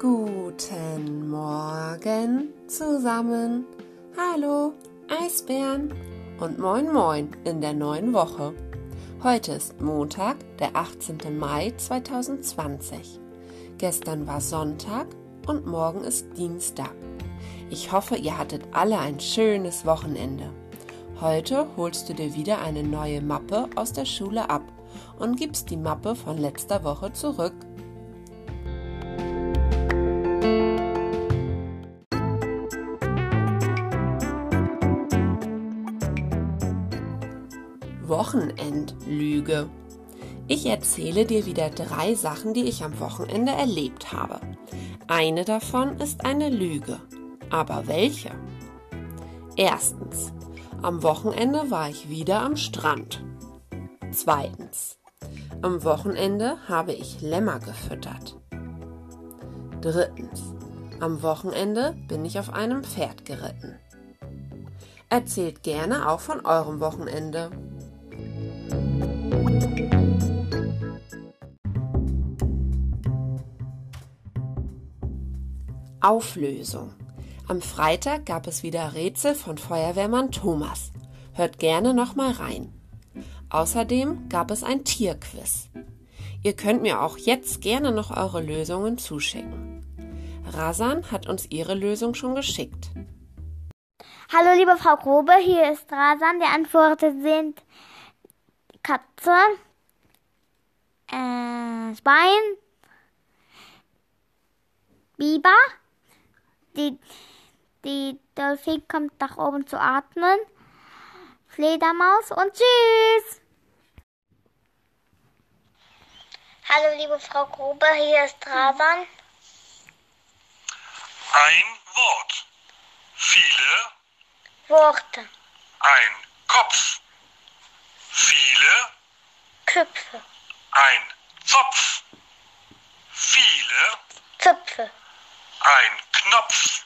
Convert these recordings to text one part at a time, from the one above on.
Guten Morgen zusammen. Hallo, Eisbären. Und moin moin in der neuen Woche. Heute ist Montag, der 18. Mai 2020. Gestern war Sonntag und morgen ist Dienstag. Ich hoffe, ihr hattet alle ein schönes Wochenende. Heute holst du dir wieder eine neue Mappe aus der Schule ab und gibst die Mappe von letzter Woche zurück. Wochenendlüge. Ich erzähle dir wieder drei Sachen, die ich am Wochenende erlebt habe. Eine davon ist eine Lüge. Aber welche? Erstens. Am Wochenende war ich wieder am Strand. Zweitens. Am Wochenende habe ich Lämmer gefüttert. Drittens. Am Wochenende bin ich auf einem Pferd geritten. Erzählt gerne auch von eurem Wochenende. Auflösung. Am Freitag gab es wieder Rätsel von Feuerwehrmann Thomas. Hört gerne nochmal rein. Außerdem gab es ein Tierquiz. Ihr könnt mir auch jetzt gerne noch eure Lösungen zuschicken. Rasan hat uns ihre Lösung schon geschickt. Hallo liebe Frau Grobe, hier ist Rasan. Die Antworten sind Katze, äh, Schwein, Biber, die, die Delfin kommt nach oben zu atmen, Fledermaus und Tschüss. Hallo liebe Frau Gruber, hier ist Rasan. Ein Wort. Viele. Worte. Ein Kopf. Viele. Köpfe. Ein Zopf. Viele. Zöpfe. Ein Knopf.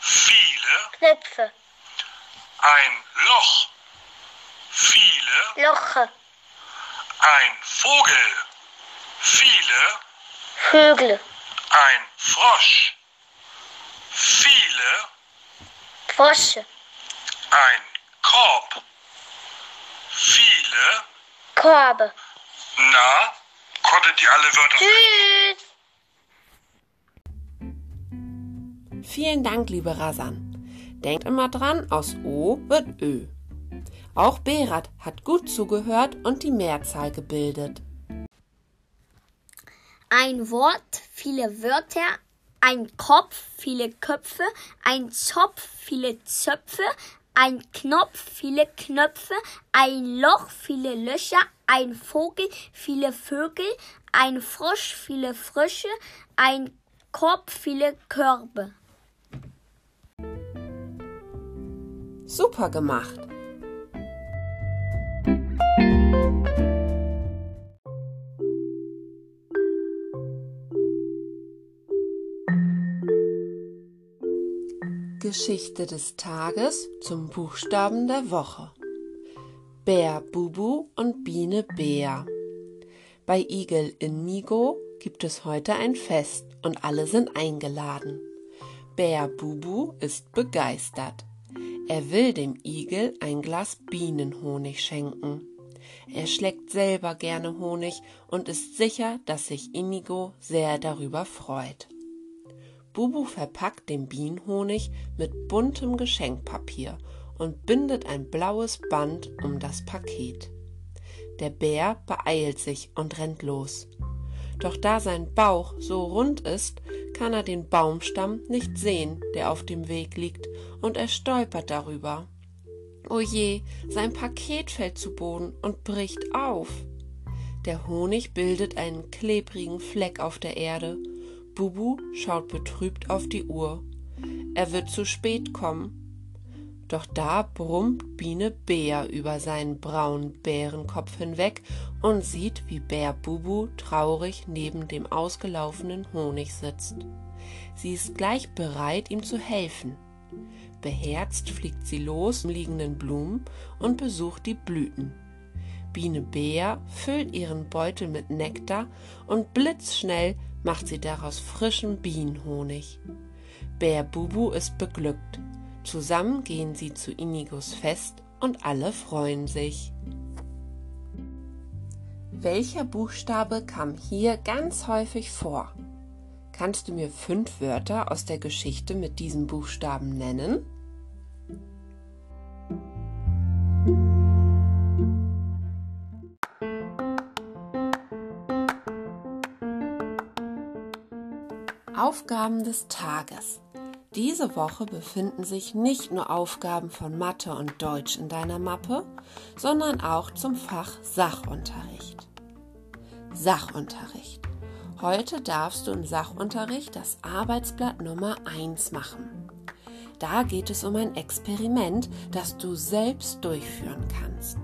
Viele. Knöpfe. Ein Loch. Viele. Loche. Ein Vogel. Viele. Vögel. Ein Frosch. Viele. Frosche. Ein Korb. Viele. Korbe. Na, konntet ihr alle Wörter Tschüss. Vielen Dank, liebe Rasan. Denkt immer dran, aus O wird Ö. Auch Berat hat gut zugehört und die Mehrzahl gebildet. Ein Wort, viele Wörter, ein Kopf, viele Köpfe, ein Zopf, viele Zöpfe, ein Knopf, viele Knöpfe, ein Loch, viele Löcher, ein Vogel, viele Vögel, ein Frosch, viele Frösche, ein Korb, viele Körbe. Super gemacht. Geschichte des Tages zum Buchstaben der Woche. Bär Bubu und Biene Bär. Bei Igel Inigo gibt es heute ein Fest und alle sind eingeladen. Bär Bubu ist begeistert. Er will dem Igel ein Glas Bienenhonig schenken. Er schleckt selber gerne Honig und ist sicher, dass sich Inigo sehr darüber freut. Bubu verpackt den Bienenhonig mit buntem Geschenkpapier und bindet ein blaues Band um das Paket. Der Bär beeilt sich und rennt los. Doch da sein Bauch so rund ist, kann er den Baumstamm nicht sehen, der auf dem Weg liegt, und er stolpert darüber. O je, sein Paket fällt zu Boden und bricht auf. Der Honig bildet einen klebrigen Fleck auf der Erde. Bubu schaut betrübt auf die Uhr. Er wird zu spät kommen. Doch da brummt Biene Bär über seinen braunen Bärenkopf hinweg und sieht, wie Bär Bubu traurig neben dem ausgelaufenen Honig sitzt. Sie ist gleich bereit, ihm zu helfen. Beherzt fliegt sie los liegenden Blumen und besucht die Blüten. Biene Bär füllt ihren Beutel mit Nektar und blitzschnell macht sie daraus frischen Bienenhonig. Bär Bubu ist beglückt. Zusammen gehen sie zu Inigos Fest und alle freuen sich. Welcher Buchstabe kam hier ganz häufig vor? Kannst du mir fünf Wörter aus der Geschichte mit diesem Buchstaben nennen? Aufgaben des Tages. Diese Woche befinden sich nicht nur Aufgaben von Mathe und Deutsch in deiner Mappe, sondern auch zum Fach Sachunterricht. Sachunterricht. Heute darfst du im Sachunterricht das Arbeitsblatt Nummer 1 machen. Da geht es um ein Experiment, das du selbst durchführen kannst.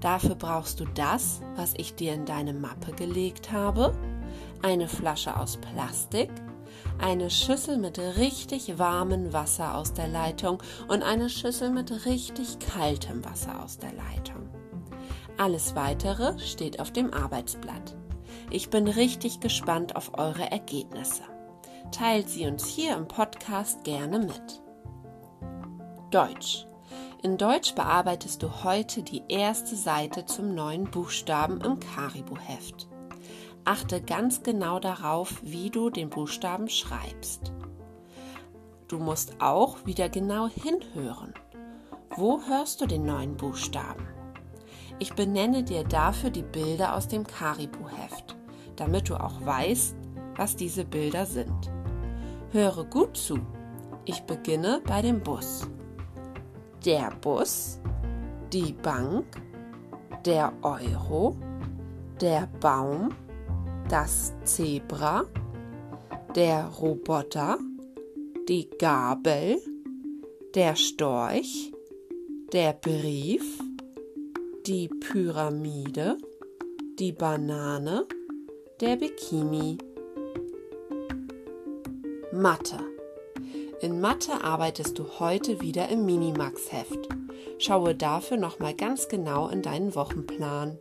Dafür brauchst du das, was ich dir in deine Mappe gelegt habe, eine Flasche aus Plastik, eine Schüssel mit richtig warmem Wasser aus der Leitung und eine Schüssel mit richtig kaltem Wasser aus der Leitung. Alles weitere steht auf dem Arbeitsblatt. Ich bin richtig gespannt auf eure Ergebnisse. Teilt sie uns hier im Podcast gerne mit. Deutsch. In Deutsch bearbeitest du heute die erste Seite zum neuen Buchstaben im Karibu-Heft. Achte ganz genau darauf, wie du den Buchstaben schreibst. Du musst auch wieder genau hinhören. Wo hörst du den neuen Buchstaben? Ich benenne dir dafür die Bilder aus dem Karibu-Heft, damit du auch weißt, was diese Bilder sind. Höre gut zu. Ich beginne bei dem Bus. Der Bus, die Bank, der Euro, der Baum, das Zebra, der Roboter, die Gabel, der Storch, der Brief, die Pyramide, die Banane, der Bikini. Mathe. In Mathe arbeitest du heute wieder im Minimax-Heft. Schaue dafür nochmal ganz genau in deinen Wochenplan.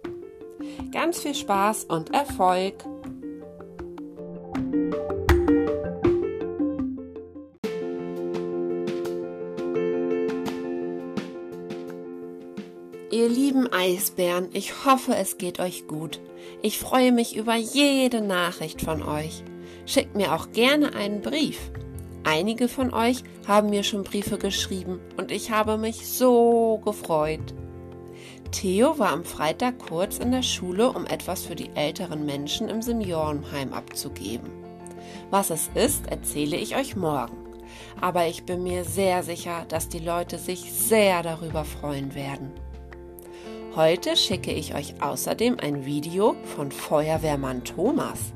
Ganz viel Spaß und Erfolg! Ihr lieben Eisbären, ich hoffe, es geht euch gut. Ich freue mich über jede Nachricht von euch. Schickt mir auch gerne einen Brief. Einige von euch haben mir schon Briefe geschrieben und ich habe mich so gefreut. Theo war am Freitag kurz in der Schule, um etwas für die älteren Menschen im Seniorenheim abzugeben. Was es ist, erzähle ich euch morgen. Aber ich bin mir sehr sicher, dass die Leute sich sehr darüber freuen werden. Heute schicke ich euch außerdem ein Video von Feuerwehrmann Thomas.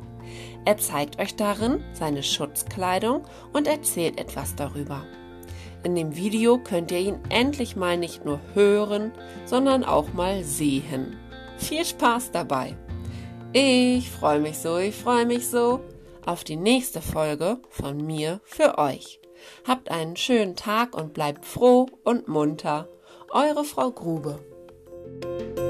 Er zeigt euch darin seine Schutzkleidung und erzählt etwas darüber. In dem Video könnt ihr ihn endlich mal nicht nur hören, sondern auch mal sehen. Viel Spaß dabei! Ich freue mich so, ich freue mich so auf die nächste Folge von mir für euch. Habt einen schönen Tag und bleibt froh und munter. Eure Frau Grube. Thank you